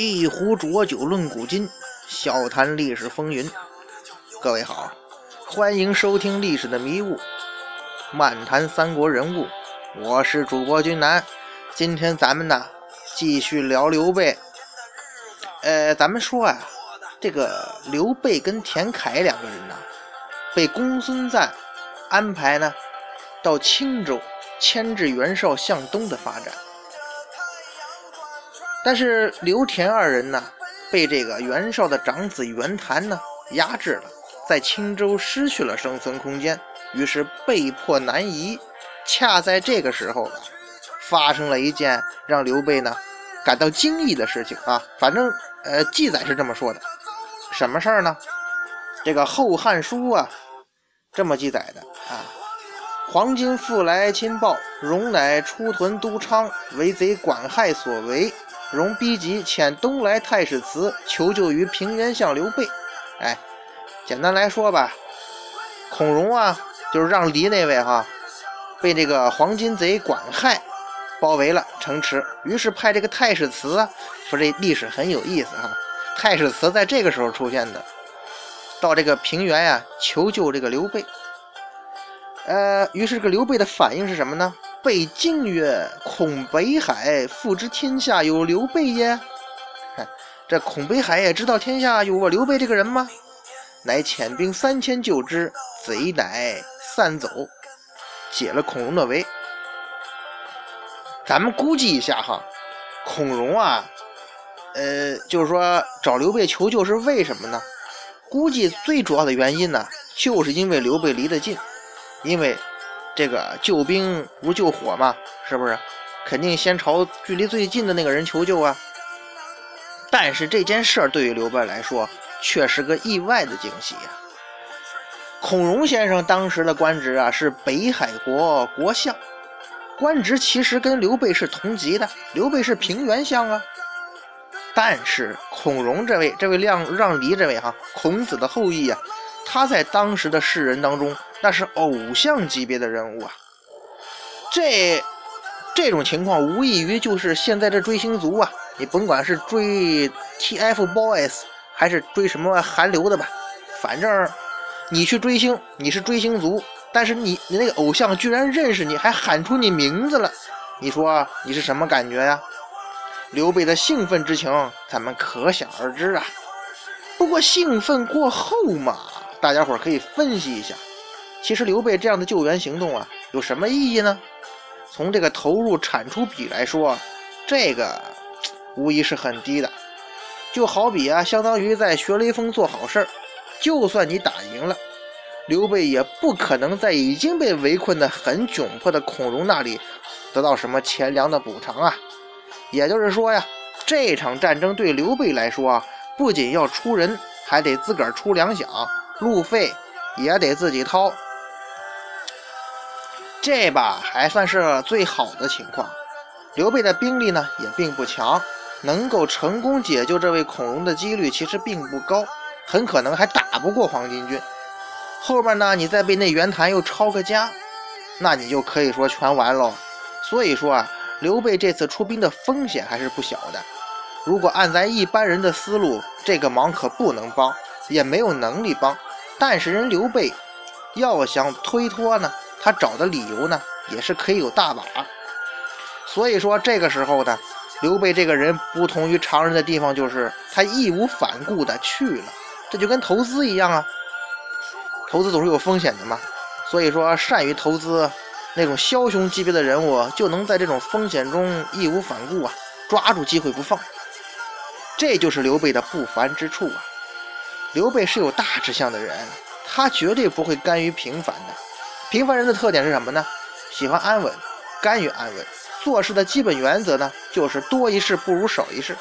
一壶浊酒论古今，笑谈历史风云。各位好，欢迎收听《历史的迷雾》，漫谈三国人物。我是主播君南，今天咱们呢继续聊刘备。呃，咱们说啊，这个刘备跟田凯两个人呢，被公孙瓒安排呢到青州牵制袁绍向东的发展。但是刘田二人呢，被这个袁绍的长子袁谭呢压制了，在青州失去了生存空间，于是被迫南移。恰在这个时候，发生了一件让刘备呢感到惊异的事情啊！反正呃，记载是这么说的，什么事儿呢？这个《后汉书》啊这么记载的啊：黄巾复来亲报，荣乃出屯都昌，为贼管害所为。荣逼急，遣东来太史慈求救于平原相刘备。哎，简单来说吧，孔融啊，就是让梨那位哈，被这个黄巾贼管亥包围了城池，于是派这个太史慈啊，说这历史很有意思哈。太史慈在这个时候出现的，到这个平原呀求救这个刘备。呃，于是这个刘备的反应是什么呢？备敬曰：“孔北海复知天下有刘备耶？” 这孔北海也知道天下有我刘备这个人吗？乃遣兵三千救之，贼乃散走，解了孔融的围。咱们估计一下哈，孔融啊，呃，就是说找刘备求救是为什么呢？估计最主要的原因呢，就是因为刘备离得近，因为。这个救兵如救火嘛，是不是？肯定先朝距离最近的那个人求救啊。但是这件事儿对于刘备来说，却是个意外的惊喜呀。孔融先生当时的官职啊是北海国国相，官职其实跟刘备是同级的，刘备是平原相啊。但是孔融这位，这位让让梨这位哈，孔子的后裔啊，他在当时的世人当中。那是偶像级别的人物啊！这这种情况无异于就是现在这追星族啊，你甭管是追 TFBOYS 还是追什么韩流的吧，反正你去追星，你是追星族，但是你你那个偶像居然认识你，还喊出你名字了，你说你是什么感觉呀？刘备的兴奋之情，咱们可想而知啊。不过兴奋过后嘛，大家伙可以分析一下。其实刘备这样的救援行动啊，有什么意义呢？从这个投入产出比来说，这个无疑是很低的。就好比啊，相当于在学雷锋做好事儿，就算你打赢了，刘备也不可能在已经被围困的很窘迫的孔融那里得到什么钱粮的补偿啊。也就是说呀，这场战争对刘备来说啊，不仅要出人，还得自个儿出粮饷，路费也得自己掏。这吧还算是最好的情况，刘备的兵力呢也并不强，能够成功解救这位孔融的几率其实并不高，很可能还打不过黄巾军。后边呢你再被那袁谭又抄个家，那你就可以说全完喽。所以说啊，刘备这次出兵的风险还是不小的。如果按咱一般人的思路，这个忙可不能帮，也没有能力帮。但是人刘备要想推脱呢？他找的理由呢，也是可以有大把。所以说这个时候呢，刘备这个人不同于常人的地方，就是他义无反顾的去了。这就跟投资一样啊，投资总是有风险的嘛。所以说，善于投资那种枭雄级别的人物，就能在这种风险中义无反顾啊，抓住机会不放。这就是刘备的不凡之处啊。刘备是有大志向的人，他绝对不会甘于平凡的。平凡人的特点是什么呢？喜欢安稳，甘于安稳。做事的基本原则呢，就是多一事不如少一事。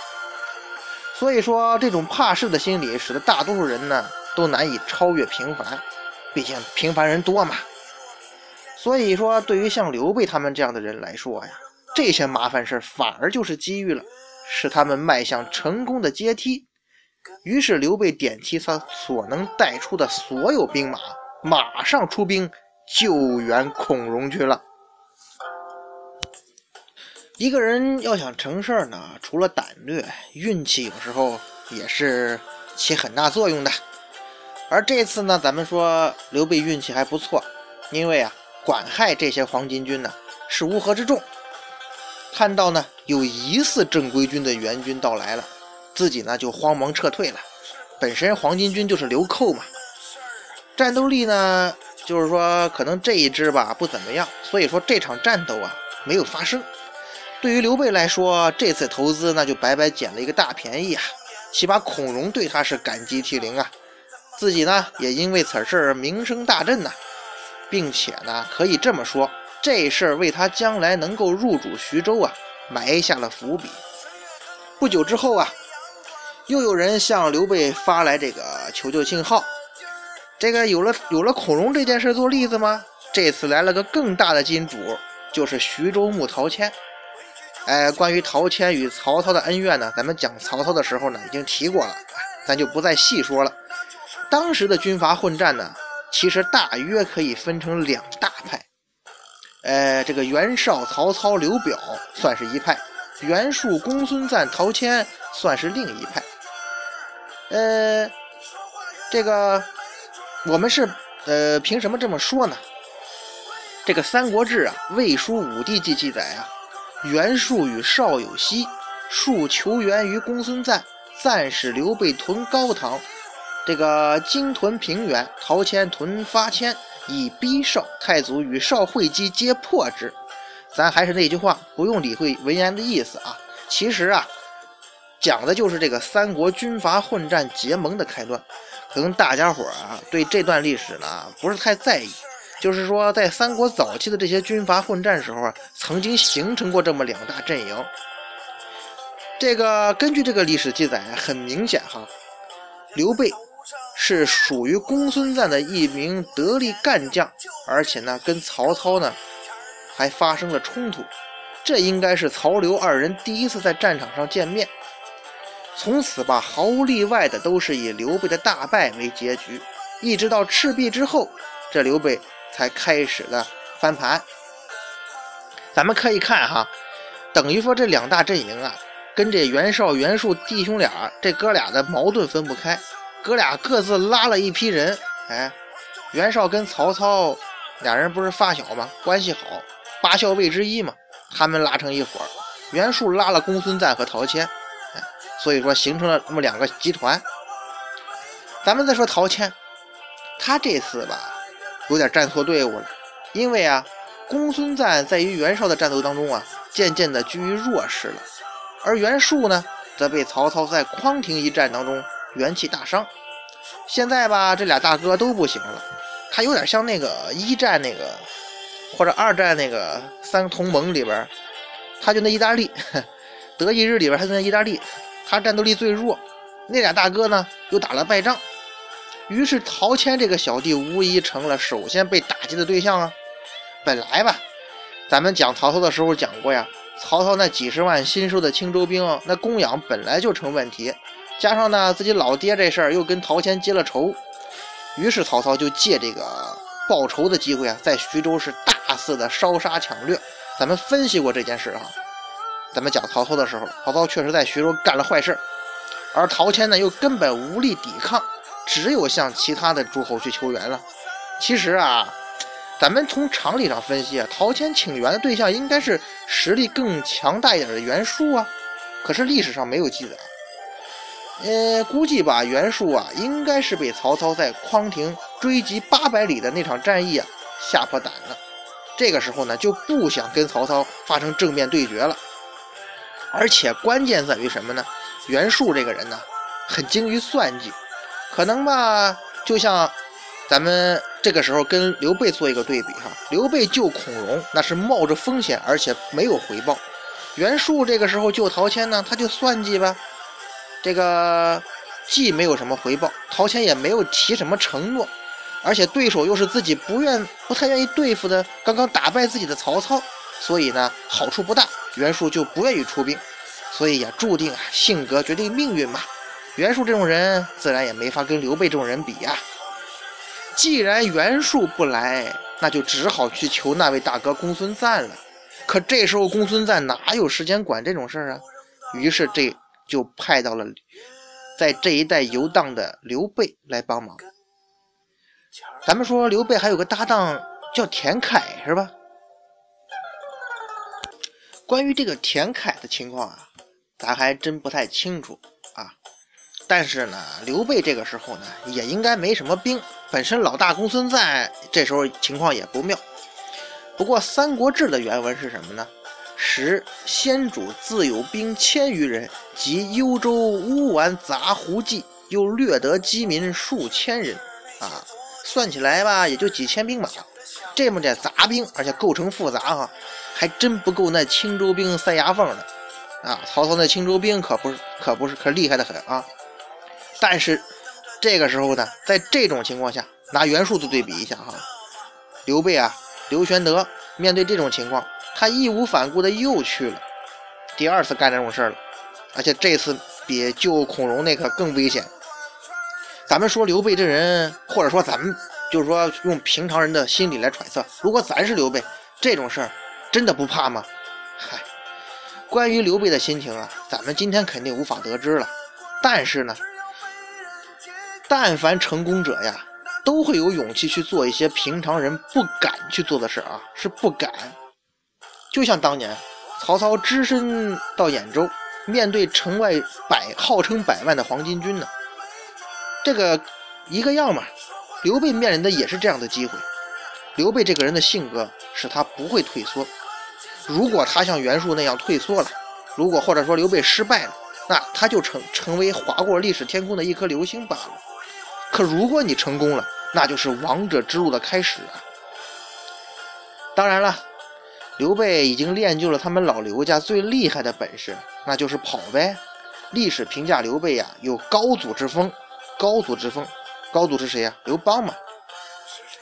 所以说，这种怕事的心理，使得大多数人呢，都难以超越平凡。毕竟平凡人多嘛。所以说，对于像刘备他们这样的人来说呀，这些麻烦事反而就是机遇了，是他们迈向成功的阶梯。于是，刘备点齐他所能带出的所有兵马，马上出兵。救援孔融去了。一个人要想成事儿呢，除了胆略，运气有时候也是起很大作用的。而这次呢，咱们说刘备运气还不错，因为啊，管亥这些黄巾军呢是乌合之众，看到呢有疑似正规军的援军到来了，自己呢就慌忙撤退了。本身黄巾军就是流寇嘛，战斗力呢就是说可能这一支吧不怎么样，所以说这场战斗啊没有发生。对于刘备来说，这次投资那就白白捡了一个大便宜啊！起码孔融对他是感激涕零啊，自己呢也因为此事名声大振呐，并且呢可以这么说，这事儿为他将来能够入主徐州啊埋下了伏笔。不久之后啊，又有人向刘备发来这个求救信号，这个有了有了孔融这件事做例子吗？这次来了个更大的金主，就是徐州牧陶谦。哎，关于陶谦与曹操的恩怨呢，咱们讲曹操的时候呢，已经提过了，咱就不再细说了。当时的军阀混战呢，其实大约可以分成两大派。呃，这个袁绍、曹操、刘表算是一派，袁术、公孙瓒、陶谦算是另一派。呃，这个我们是呃，凭什么这么说呢？这个《三国志》啊，《魏书武帝纪》记载啊。袁术与邵有西，术求援于公孙瓒，瓒使刘备屯高唐，这个荆屯平原，陶谦屯发谦，以逼邵。太祖与邵会稽，皆破之。咱还是那句话，不用理会文言的意思啊。其实啊，讲的就是这个三国军阀混战结盟的开端。可能大家伙儿啊，对这段历史呢，不是太在意。就是说，在三国早期的这些军阀混战时候啊，曾经形成过这么两大阵营。这个根据这个历史记载，很明显哈，刘备是属于公孙瓒的一名得力干将，而且呢，跟曹操呢还发生了冲突。这应该是曹刘二人第一次在战场上见面。从此吧，毫无例外的都是以刘备的大败为结局，一直到赤壁之后，这刘备。才开始了翻盘，咱们可以看哈，等于说这两大阵营啊，跟这袁绍、袁术弟兄俩这哥俩的矛盾分不开，哥俩各自拉了一批人。哎，袁绍跟曹操俩人不是发小吗？关系好，八校尉之一嘛，他们拉成一伙袁术拉了公孙瓒和陶谦，所以说形成了那么两个集团。咱们再说陶谦，他这次吧。有点站错队伍了，因为啊，公孙瓒在与袁绍的战斗当中啊，渐渐的居于弱势了，而袁术呢，则被曹操在匡亭一战当中元气大伤。现在吧，这俩大哥都不行了，他有点像那个一战那个或者二战那个三同盟里边，他就那意大利，德意日里边他就那意大利，他战斗力最弱，那俩大哥呢又打了败仗。于是陶谦这个小弟无疑成了首先被打击的对象啊！本来吧，咱们讲曹操的时候讲过呀，曹操那几十万新收的青州兵，那供养本来就成问题，加上呢自己老爹这事儿又跟陶谦结了仇，于是曹操就借这个报仇的机会啊，在徐州是大肆的烧杀抢掠。咱们分析过这件事哈，咱们讲曹操的时候，曹操确实在徐州干了坏事，而陶谦呢又根本无力抵抗。只有向其他的诸侯去求援了。其实啊，咱们从常理上分析啊，陶谦请援的对象应该是实力更强大一点的袁术啊。可是历史上没有记载。呃，估计吧，袁术啊，应该是被曹操在匡亭追击八百里的那场战役啊吓破胆了。这个时候呢，就不想跟曹操发生正面对决了。而且关键在于什么呢？袁术这个人呢，很精于算计。可能吧，就像咱们这个时候跟刘备做一个对比哈，刘备救孔融那是冒着风险，而且没有回报；袁术这个时候救陶谦呢，他就算计吧，这个既没有什么回报，陶谦也没有提什么承诺，而且对手又是自己不愿、不太愿意对付的，刚刚打败自己的曹操，所以呢，好处不大，袁术就不愿意出兵，所以也注定啊，性格决定命运嘛。袁术这种人，自然也没法跟刘备这种人比呀。既然袁术不来，那就只好去求那位大哥公孙瓒了。可这时候公孙瓒哪有时间管这种事儿啊？于是这就派到了在这一带游荡的刘备来帮忙。咱们说刘备还有个搭档叫田凯是吧？关于这个田凯的情况啊，咱还真不太清楚啊。但是呢，刘备这个时候呢，也应该没什么兵。本身老大公孙瓒这时候情况也不妙。不过《三国志》的原文是什么呢？时先主自有兵千余人，及幽州乌丸杂胡骑，又掠得饥民数千人。啊，算起来吧，也就几千兵马。这么点杂兵，而且构成复杂哈，还真不够那青州兵塞牙缝的。啊，曹操那青州兵可不是，可不是，可厉害的很啊。但是这个时候呢，在这种情况下，拿袁术做对比一下哈，刘备啊，刘玄德面对这种情况，他义无反顾的又去了，第二次干这种事了，而且这次比救孔融那个更危险。咱们说刘备这人，或者说咱们就是说用平常人的心理来揣测，如果咱是刘备，这种事儿真的不怕吗？嗨，关于刘备的心情啊，咱们今天肯定无法得知了，但是呢。但凡成功者呀，都会有勇气去做一些平常人不敢去做的事啊，是不敢。就像当年曹操只身到兖州，面对城外百号称百万的黄巾军呢，这个一个样嘛。刘备面临的也是这样的机会。刘备这个人的性格使他不会退缩。如果他像袁术那样退缩了，如果或者说刘备失败了，那他就成成为划过历史天空的一颗流星罢了。可如果你成功了，那就是王者之路的开始啊！当然了，刘备已经练就了他们老刘家最厉害的本事，那就是跑呗。历史评价刘备呀，有高祖之风。高祖之风，高祖是谁呀？刘邦嘛，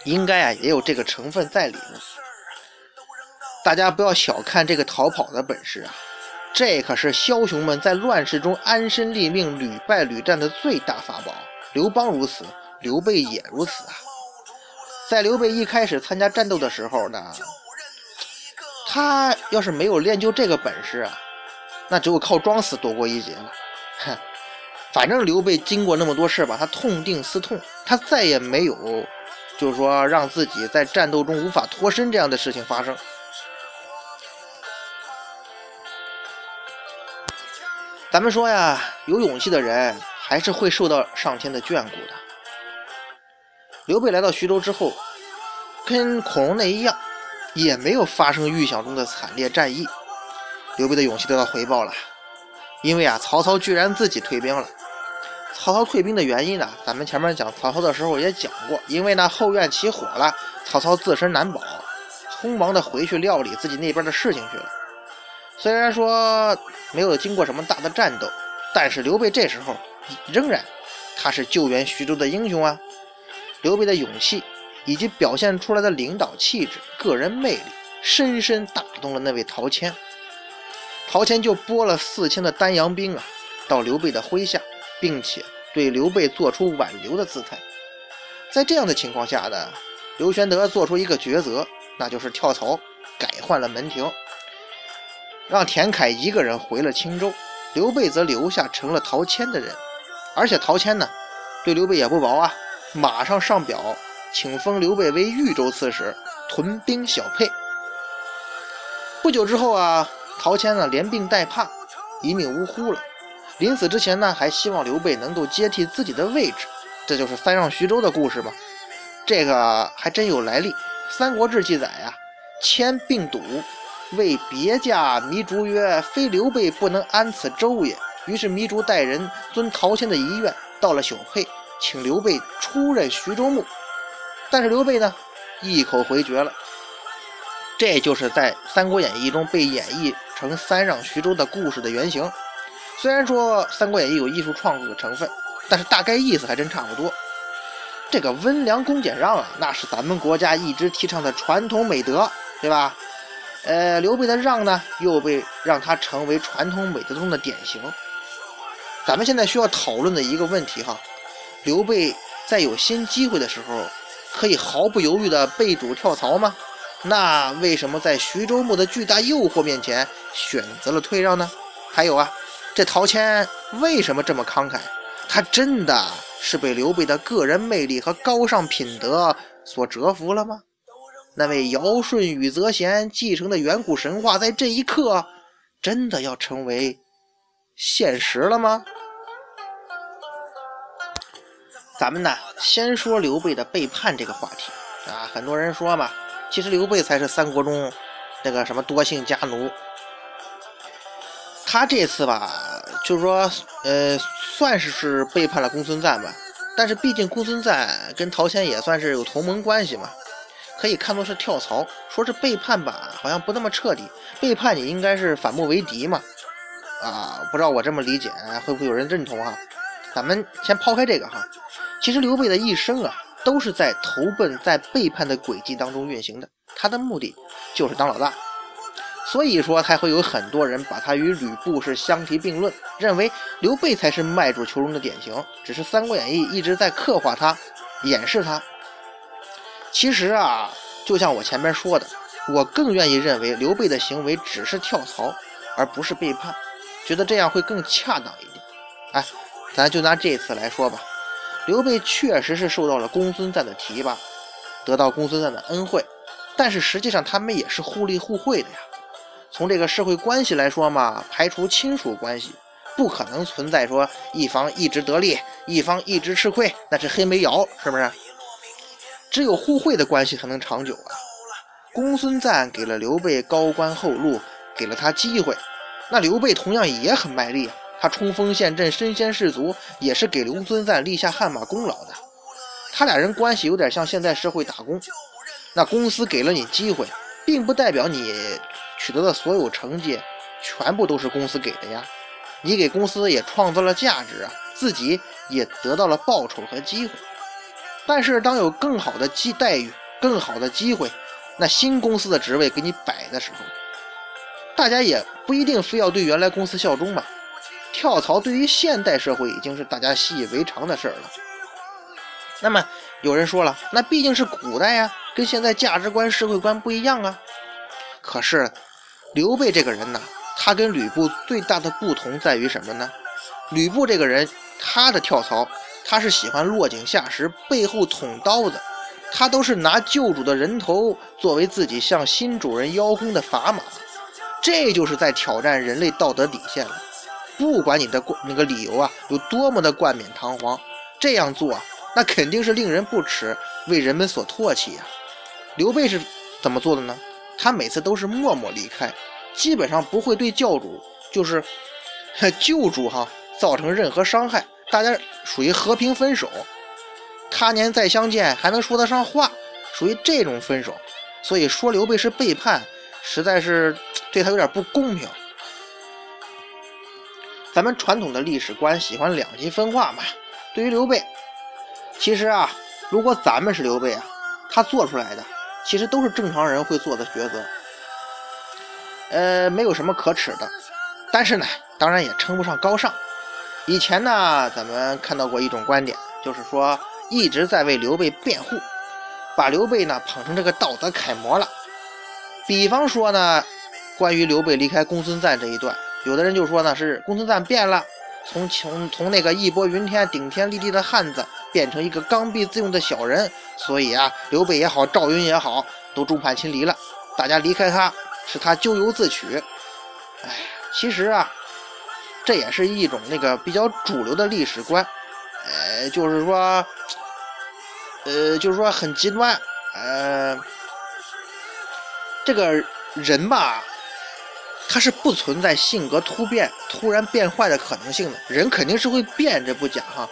应该啊也有这个成分在里面。大家不要小看这个逃跑的本事啊，这可是枭雄们在乱世中安身立命、屡败屡战的最大法宝。刘邦如此，刘备也如此啊！在刘备一开始参加战斗的时候呢，他要是没有练就这个本事啊，那只有靠装死躲过一劫了。哼，反正刘备经过那么多事吧，他痛定思痛，他再也没有，就是说让自己在战斗中无法脱身这样的事情发生。咱们说呀，有勇气的人。还是会受到上天的眷顾的。刘备来到徐州之后，跟孔融那一样，也没有发生预想中的惨烈战役。刘备的勇气得到回报了，因为啊，曹操居然自己退兵了。曹操退兵的原因呢，咱们前面讲曹操的时候也讲过，因为呢后院起火了，曹操自身难保，匆忙的回去料理自己那边的事情去了。虽然说没有经过什么大的战斗，但是刘备这时候。仍然，他是救援徐州的英雄啊！刘备的勇气以及表现出来的领导气质、个人魅力，深深打动了那位陶谦。陶谦就拨了四千的丹阳兵啊，到刘备的麾下，并且对刘备做出挽留的姿态。在这样的情况下呢，刘玄德做出一个抉择，那就是跳槽，改换了门庭，让田凯一个人回了青州，刘备则留下成了陶谦的人。而且陶谦呢，对刘备也不薄啊，马上上表请封刘备为豫州刺史，屯兵小沛。不久之后啊，陶谦呢连病带怕，一命呜呼了。临死之前呢，还希望刘备能够接替自己的位置，这就是三让徐州的故事吧？这个还真有来历，《三国志》记载呀，谦病笃，谓别驾糜竺曰：“非刘备不能安此州也。”于是糜竺带人遵陶谦的遗愿，到了小沛，请刘备出任徐州牧。但是刘备呢，一口回绝了。这就是在《三国演义》中被演绎成三让徐州的故事的原型。虽然说《三国演义》有艺术创作的成分，但是大概意思还真差不多。这个温良恭俭让啊，那是咱们国家一直提倡的传统美德，对吧？呃，刘备的让呢，又被让他成为传统美德中的典型。咱们现在需要讨论的一个问题哈，刘备在有新机会的时候，可以毫不犹豫的背主跳槽吗？那为什么在徐州牧的巨大诱惑面前选择了退让呢？还有啊，这陶谦为什么这么慷慨？他真的是被刘备的个人魅力和高尚品德所折服了吗？那位尧舜禹则贤继承的远古神话，在这一刻真的要成为现实了吗？咱们呢，先说刘备的背叛这个话题啊。很多人说嘛，其实刘备才是三国中那个什么多姓家奴。他这次吧，就是说，呃，算是是背叛了公孙瓒吧。但是毕竟公孙瓒跟陶谦也算是有同盟关系嘛，可以看作是跳槽。说是背叛吧，好像不那么彻底。背叛你应该是反目为敌嘛。啊，不知道我这么理解会不会有人认同哈？咱们先抛开这个哈。其实刘备的一生啊，都是在投奔、在背叛的轨迹当中运行的。他的目的就是当老大，所以说才会有很多人把他与吕布是相提并论，认为刘备才是卖主求荣的典型。只是《三国演义》一直在刻画他、掩饰他。其实啊，就像我前面说的，我更愿意认为刘备的行为只是跳槽，而不是背叛，觉得这样会更恰当一点。哎，咱就拿这次来说吧。刘备确实是受到了公孙瓒的提拔，得到公孙瓒的恩惠，但是实际上他们也是互利互惠的呀。从这个社会关系来说嘛，排除亲属关系，不可能存在说一方一直得利，一方一直吃亏，那是黑煤窑，是不是？只有互惠的关系才能长久啊。公孙瓒给了刘备高官厚禄，给了他机会，那刘备同样也很卖力。他冲锋陷阵，身先士卒，也是给公孙瓒立下汗马功劳的。他俩人关系有点像现在社会打工，那公司给了你机会，并不代表你取得的所有成绩全部都是公司给的呀。你给公司也创造了价值啊，自己也得到了报酬和机会。但是当有更好的机待遇、更好的机会，那新公司的职位给你摆的时候，大家也不一定非要对原来公司效忠嘛。跳槽对于现代社会已经是大家习以为常的事儿了。那么有人说了，那毕竟是古代呀，跟现在价值观、社会观不一样啊。可是刘备这个人呢，他跟吕布最大的不同在于什么呢？吕布这个人，他的跳槽，他是喜欢落井下石，背后捅刀子，他都是拿旧主的人头作为自己向新主人邀功的砝码，这就是在挑战人类道德底线了。不管你的那个理由啊有多么的冠冕堂皇，这样做啊那肯定是令人不齿，为人们所唾弃呀。刘备是怎么做的呢？他每次都是默默离开，基本上不会对教主，就是旧主哈造成任何伤害，大家属于和平分手。他年再相见还能说得上话，属于这种分手。所以说刘备是背叛，实在是对他有点不公平。咱们传统的历史观喜欢两极分化嘛。对于刘备，其实啊，如果咱们是刘备啊，他做出来的其实都是正常人会做的抉择，呃，没有什么可耻的。但是呢，当然也称不上高尚。以前呢，咱们看到过一种观点，就是说一直在为刘备辩护，把刘备呢捧成这个道德楷模了。比方说呢，关于刘备离开公孙瓒这一段。有的人就说呢，是公孙瓒变了，从从从那个义薄云天、顶天立地的汉子，变成一个刚愎自用的小人，所以啊，刘备也好，赵云也好，都众叛亲离了。大家离开他，是他咎由自取。哎，其实啊，这也是一种那个比较主流的历史观，呃，就是说，呃，就是说很极端，呃，这个人吧。他是不存在性格突变、突然变坏的可能性的，人肯定是会变，这不假哈。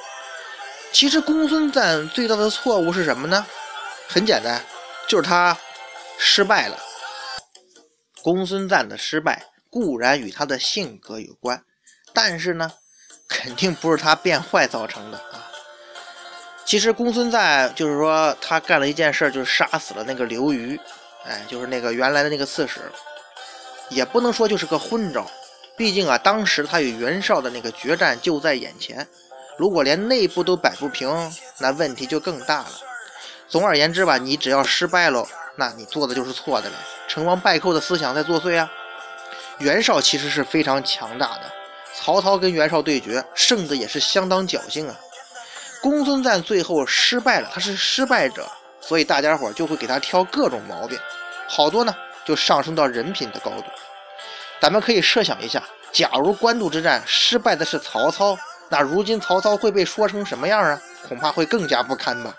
其实公孙瓒最大的错误是什么呢？很简单，就是他失败了。公孙瓒的失败固然与他的性格有关，但是呢，肯定不是他变坏造成的啊。其实公孙瓒就是说，他干了一件事，就是杀死了那个刘虞，哎，就是那个原来的那个刺史。也不能说就是个昏招，毕竟啊，当时他与袁绍的那个决战就在眼前，如果连内部都摆不平，那问题就更大了。总而言之吧，你只要失败了，那你做的就是错的了。成王败寇的思想在作祟啊！袁绍其实是非常强大的，曹操跟袁绍对决，胜的也是相当侥幸啊。公孙瓒最后失败了，他是失败者，所以大家伙就会给他挑各种毛病，好多呢就上升到人品的高度。咱们可以设想一下，假如官渡之战失败的是曹操，那如今曹操会被说成什么样啊？恐怕会更加不堪吧。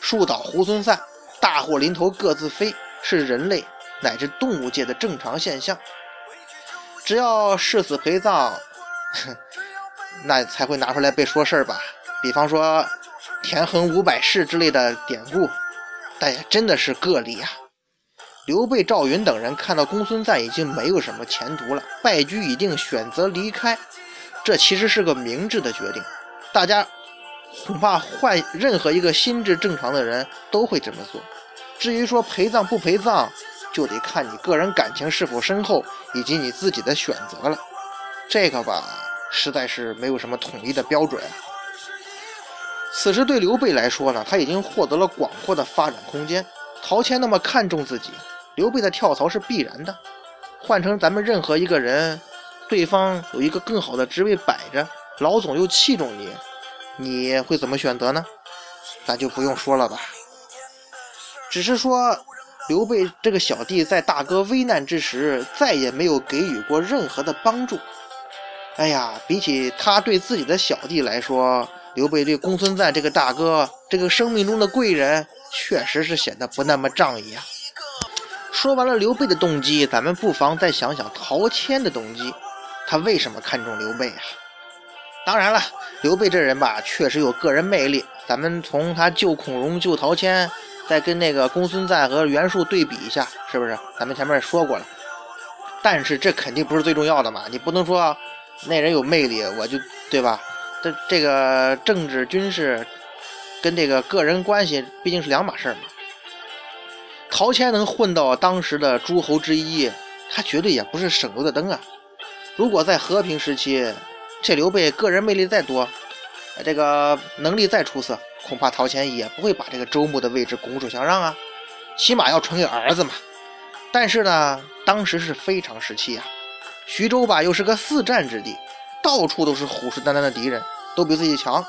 树倒猢狲散，大祸临头各自飞，是人类乃至动物界的正常现象。只要誓死陪葬，那才会拿出来被说事儿吧。比方说“田横五百世”之类的典故，但也真的是个例啊。刘备、赵云等人看到公孙瓒已经没有什么前途了，败局已定，选择离开，这其实是个明智的决定。大家恐怕换任何一个心智正常的人都会这么做。至于说陪葬不陪葬，就得看你个人感情是否深厚，以及你自己的选择了。这个吧，实在是没有什么统一的标准。此时对刘备来说呢，他已经获得了广阔的发展空间。陶谦那么看重自己，刘备的跳槽是必然的。换成咱们任何一个人，对方有一个更好的职位摆着，老总又器重你，你会怎么选择呢？咱就不用说了吧。只是说，刘备这个小弟在大哥危难之时，再也没有给予过任何的帮助。哎呀，比起他对自己的小弟来说，刘备对公孙瓒这个大哥，这个生命中的贵人，确实是显得不那么仗义啊。说完了刘备的动机，咱们不妨再想想陶谦的动机，他为什么看中刘备啊？当然了，刘备这人吧，确实有个人魅力。咱们从他救孔融、救陶谦，再跟那个公孙瓒和袁术对比一下，是不是？咱们前面也说过了。但是这肯定不是最重要的嘛，你不能说那人有魅力，我就对吧？这这个政治军事跟这个个人关系毕竟是两码事嘛。陶谦能混到当时的诸侯之一，他绝对也不是省油的灯啊。如果在和平时期，这刘备个人魅力再多，这个能力再出色，恐怕陶谦也不会把这个周穆的位置拱手相让啊。起码要传给儿子嘛。但是呢，当时是非常时期啊，徐州吧又是个四战之地。到处都是虎视眈眈的敌人，都比自己强，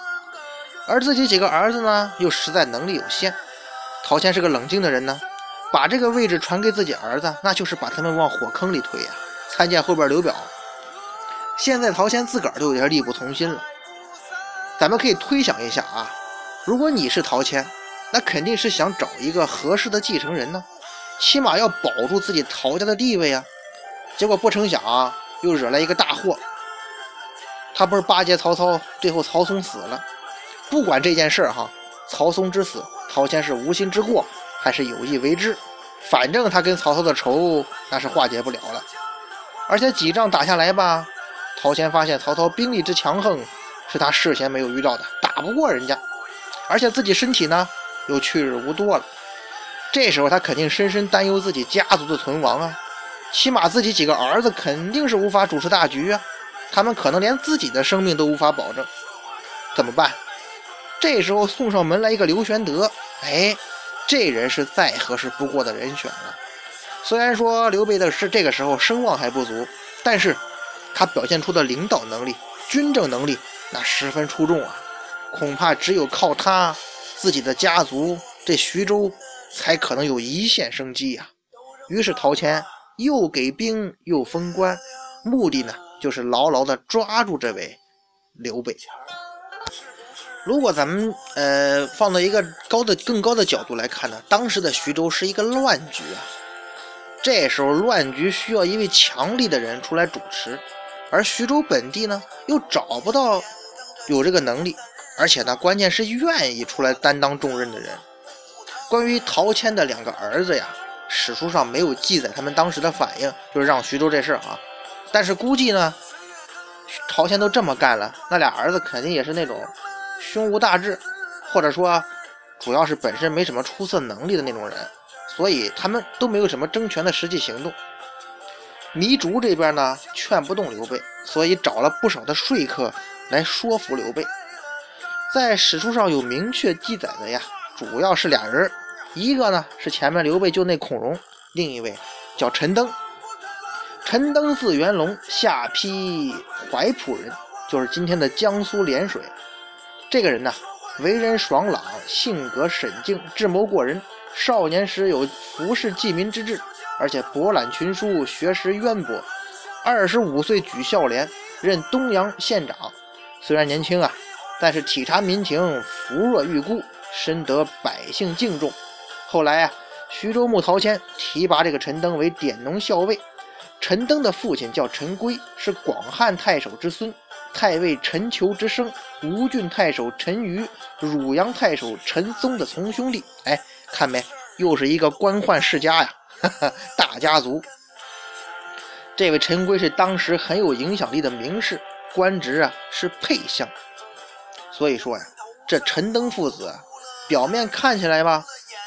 而自己几个儿子呢，又实在能力有限。陶谦是个冷静的人呢，把这个位置传给自己儿子，那就是把他们往火坑里推呀。参见后边刘表。现在陶谦自个儿都有点力不从心了。咱们可以推想一下啊，如果你是陶谦，那肯定是想找一个合适的继承人呢，起码要保住自己陶家的地位啊。结果不成想啊，又惹来一个大祸。他不是巴结曹操，最后曹嵩死了。不管这件事儿哈，曹嵩之死，陶谦是无心之过还是有意为之，反正他跟曹操的仇那是化解不了了。而且几仗打下来吧，陶谦发现曹操兵力之强横是他事先没有遇到的，打不过人家，而且自己身体呢又去日无多了。这时候他肯定深深担忧自己家族的存亡啊，起码自己几个儿子肯定是无法主持大局啊。他们可能连自己的生命都无法保证，怎么办？这时候送上门来一个刘玄德，哎，这人是再合适不过的人选了。虽然说刘备的是这个时候声望还不足，但是他表现出的领导能力、军政能力那十分出众啊，恐怕只有靠他自己的家族这徐州才可能有一线生机呀。于是陶谦又给兵又封官，目的呢？就是牢牢地抓住这位刘备。如果咱们呃放到一个高的、更高的角度来看呢，当时的徐州是一个乱局啊。这时候乱局需要一位强力的人出来主持，而徐州本地呢又找不到有这个能力，而且呢关键是愿意出来担当重任的人。关于陶谦的两个儿子呀，史书上没有记载他们当时的反应，就是让徐州这事儿啊。但是估计呢，陶谦都这么干了，那俩儿子肯定也是那种胸无大志，或者说主要是本身没什么出色能力的那种人，所以他们都没有什么争权的实际行动。糜竺这边呢劝不动刘备，所以找了不少的说客来说服刘备。在史书上有明确记载的呀，主要是俩人，一个呢是前面刘备就那孔融，另一位叫陈登。陈登字元龙，下邳怀浦人，就是今天的江苏涟水。这个人呢，为人爽朗，性格沈静，智谋过人。少年时有服侍济民之志，而且博览群书，学识渊博。二十五岁举孝廉，任东阳县长。虽然年轻啊，但是体察民情，扶弱御孤，深得百姓敬重。后来啊，徐州牧陶谦提拔这个陈登为典农校尉。陈登的父亲叫陈规，是广汉太守之孙，太尉陈求之生，吴郡太守陈余，汝阳太守陈宗的从兄弟。哎，看没，又是一个官宦世家呀，哈 哈大家族。这位陈规是当时很有影响力的名士，官职啊是配相。所以说呀，这陈登父子，表面看起来吧，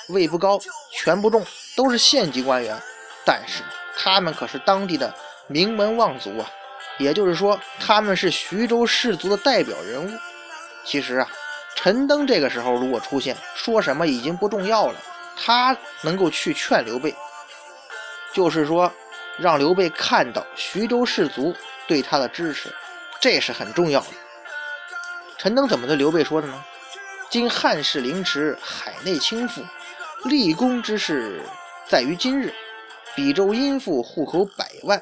位不高，权不重，都是县级官员，但是。他们可是当地的名门望族啊，也就是说，他们是徐州氏族的代表人物。其实啊，陈登这个时候如果出现，说什么已经不重要了。他能够去劝刘备，就是说让刘备看到徐州士族对他的支持，这是很重要的。陈登怎么对刘备说的呢？今汉室凌迟，海内倾覆，立功之事在于今日。比州殷富，户口百万，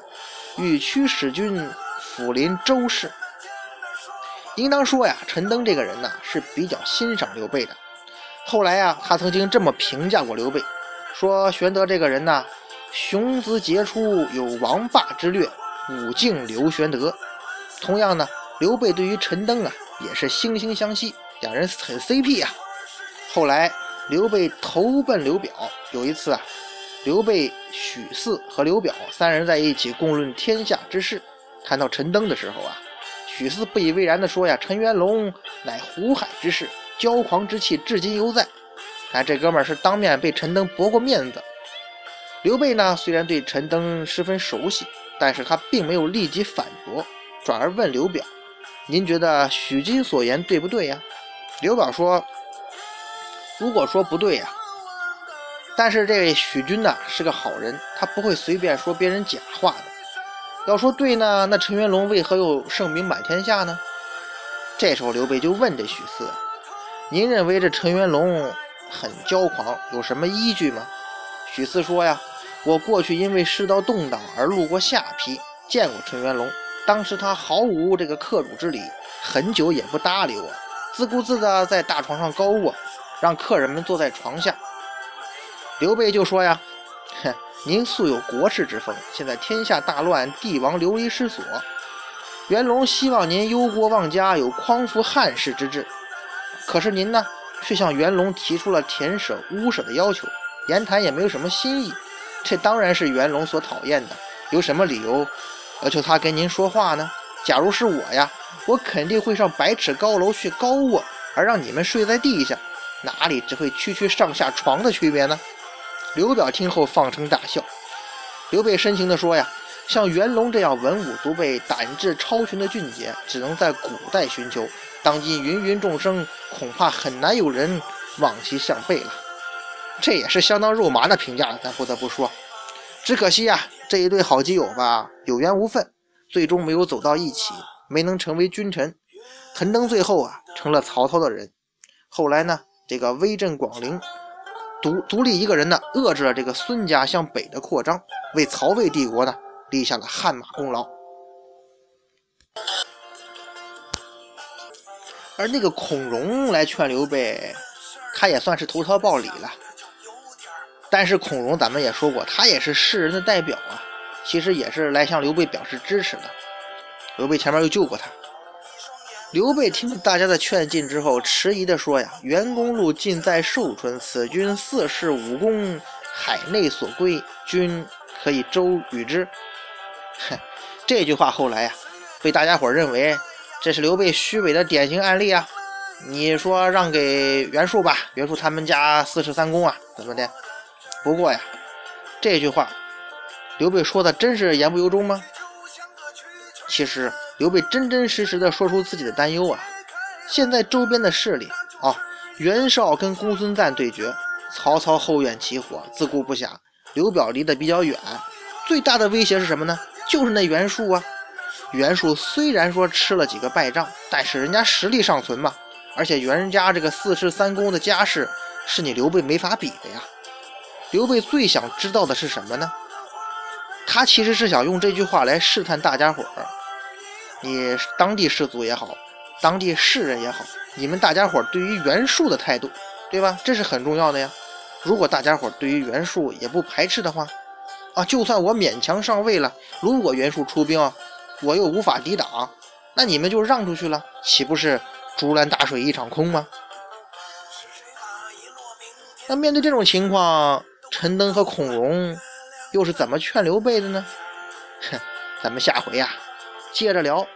欲驱使君抚临周氏。应当说呀，陈登这个人呢是比较欣赏刘备的。后来啊，他曾经这么评价过刘备，说玄德这个人呢，雄姿杰出，有王霸之略，武敬刘玄德。同样呢，刘备对于陈登啊也是惺惺相惜，两人很 CP 呀。后来刘备投奔刘表，有一次啊。刘备、许四和刘表三人在一起共论天下之事。谈到陈登的时候啊，许四不以为然地说：“呀，陈元龙乃湖海之士，骄狂之气至今犹在。”哎，这哥们儿是当面被陈登驳过面子。刘备呢，虽然对陈登十分熟悉，但是他并没有立即反驳，转而问刘表：“您觉得许金所言对不对呀？”刘表说：“如果说不对呀。”但是这许君呢是个好人，他不会随便说别人假话的。要说对呢，那陈元龙为何又盛名满天下呢？这时候刘备就问这许四：“您认为这陈元龙很骄狂，有什么依据吗？”许四说：“呀，我过去因为世道动荡而路过下邳，见过陈元龙。当时他毫无这个客主之礼，很久也不搭理我，自顾自的在大床上高卧，让客人们坐在床下。”刘备就说呀：“哼，您素有国士之风，现在天下大乱，帝王流离失所，元龙希望您忧国忘家，有匡扶汉室之志。可是您呢，却向元龙提出了田舍、屋舍的要求，言谈也没有什么新意。这当然是元龙所讨厌的。有什么理由要求他跟您说话呢？假如是我呀，我肯定会上百尺高楼去高卧，而让你们睡在地下，哪里只会区区上下床的区别呢？”刘表听后放声大笑。刘备深情地说：“呀，像元龙这样文武足备、胆智超群的俊杰，只能在古代寻求。当今芸芸众生，恐怕很难有人望其项背了。”这也是相当肉麻的评价，咱不得不说。只可惜呀，这一对好基友吧，有缘无分，最终没有走到一起，没能成为君臣。陈登最后啊，成了曹操的人。后来呢，这个威震广陵。独独立一个人呢，遏制了这个孙家向北的扩张，为曹魏帝国呢立下了汗马功劳。而那个孔融来劝刘备，他也算是投桃报李了。但是孔融，咱们也说过，他也是世人的代表啊，其实也是来向刘备表示支持的。刘备前面又救过他。刘备听了大家的劝进之后，迟疑地说：“呀，袁公路尽在寿春，此君四世武功，海内所归，君可以周与之。”哼，这句话后来呀，被大家伙认为这是刘备虚伪的典型案例啊。你说让给袁术吧，袁术他们家四世三公啊，怎么的？不过呀，这句话刘备说的真是言不由衷吗？其实。刘备真真实实的说出自己的担忧啊！现在周边的势力啊，袁绍跟公孙瓒对决，曹操后院起火，自顾不暇。刘表离得比较远，最大的威胁是什么呢？就是那袁术啊。袁术虽然说吃了几个败仗，但是人家实力尚存嘛。而且袁家这个四世三公的家世，是你刘备没法比的呀。刘备最想知道的是什么呢？他其实是想用这句话来试探大家伙儿，你当地士族也好，当地士人也好，你们大家伙儿对于袁术的态度，对吧？这是很重要的呀。如果大家伙儿对于袁术也不排斥的话，啊，就算我勉强上位了，如果袁术出兵，我又无法抵挡，那你们就让出去了，岂不是竹篮打水一场空吗？那面对这种情况，陈登和孔融又是怎么劝刘备的呢？哼，咱们下回呀接着聊。